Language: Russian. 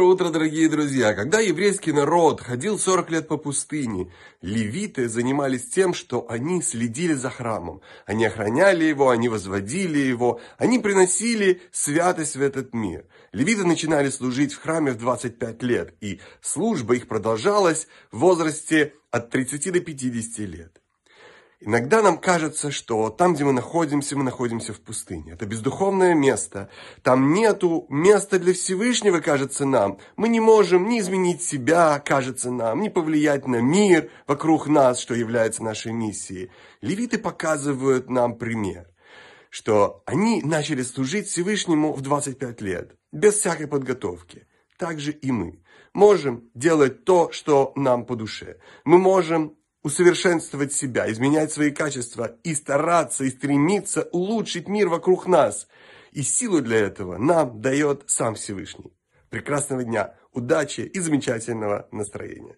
Доброе утро, дорогие друзья! Когда еврейский народ ходил 40 лет по пустыне, левиты занимались тем, что они следили за храмом. Они охраняли его, они возводили его, они приносили святость в этот мир. Левиты начинали служить в храме в 25 лет, и служба их продолжалась в возрасте от 30 до 50 лет. Иногда нам кажется, что там, где мы находимся, мы находимся в пустыне. Это бездуховное место. Там нету места для Всевышнего, кажется нам. Мы не можем ни изменить себя, кажется нам, ни повлиять на мир вокруг нас, что является нашей миссией. Левиты показывают нам пример, что они начали служить Всевышнему в 25 лет, без всякой подготовки. Так же и мы можем делать то, что нам по душе. Мы можем усовершенствовать себя, изменять свои качества и стараться и стремиться улучшить мир вокруг нас. И силу для этого нам дает сам Всевышний. Прекрасного дня, удачи и замечательного настроения.